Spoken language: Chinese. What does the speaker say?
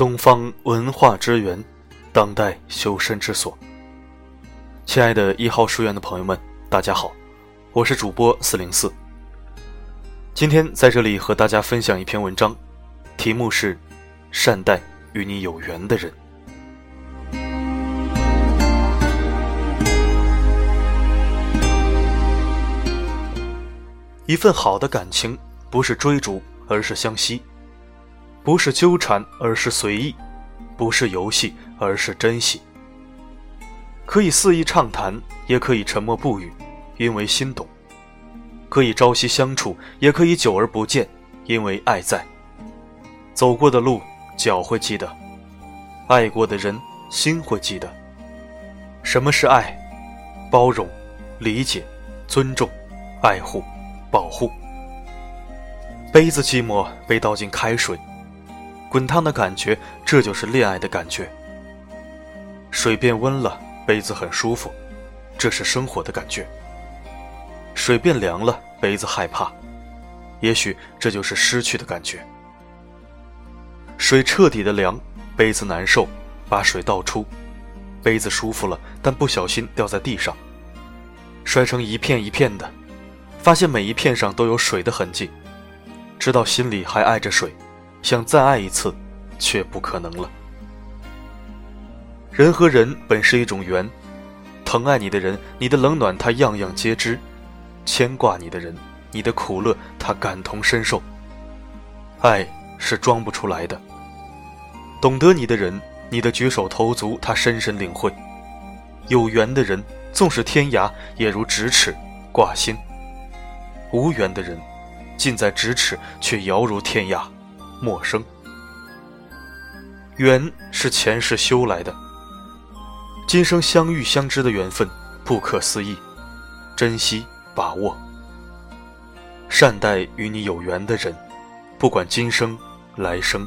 东方文化之源，当代修身之所。亲爱的一号书院的朋友们，大家好，我是主播四零四。今天在这里和大家分享一篇文章，题目是“善待与你有缘的人”。一份好的感情，不是追逐，而是相惜。不是纠缠，而是随意；不是游戏，而是珍惜。可以肆意畅谈，也可以沉默不语，因为心懂；可以朝夕相处，也可以久而不见，因为爱在。走过的路，脚会记得；爱过的人，心会记得。什么是爱？包容、理解、尊重、爱护、保护。杯子寂寞，被倒进开水。滚烫的感觉，这就是恋爱的感觉。水变温了，杯子很舒服，这是生活的感觉。水变凉了，杯子害怕，也许这就是失去的感觉。水彻底的凉，杯子难受，把水倒出，杯子舒服了，但不小心掉在地上，摔成一片一片的，发现每一片上都有水的痕迹，知道心里还爱着水。想再爱一次，却不可能了。人和人本是一种缘，疼爱你的人，你的冷暖他样样皆知；牵挂你的人，你的苦乐他感同身受。爱是装不出来的。懂得你的人，你的举手投足他深深领会。有缘的人，纵使天涯，也如咫尺挂心；无缘的人，近在咫尺，却遥如天涯。陌生，缘是前世修来的，今生相遇相知的缘分不可思议，珍惜把握，善待与你有缘的人，不管今生来生。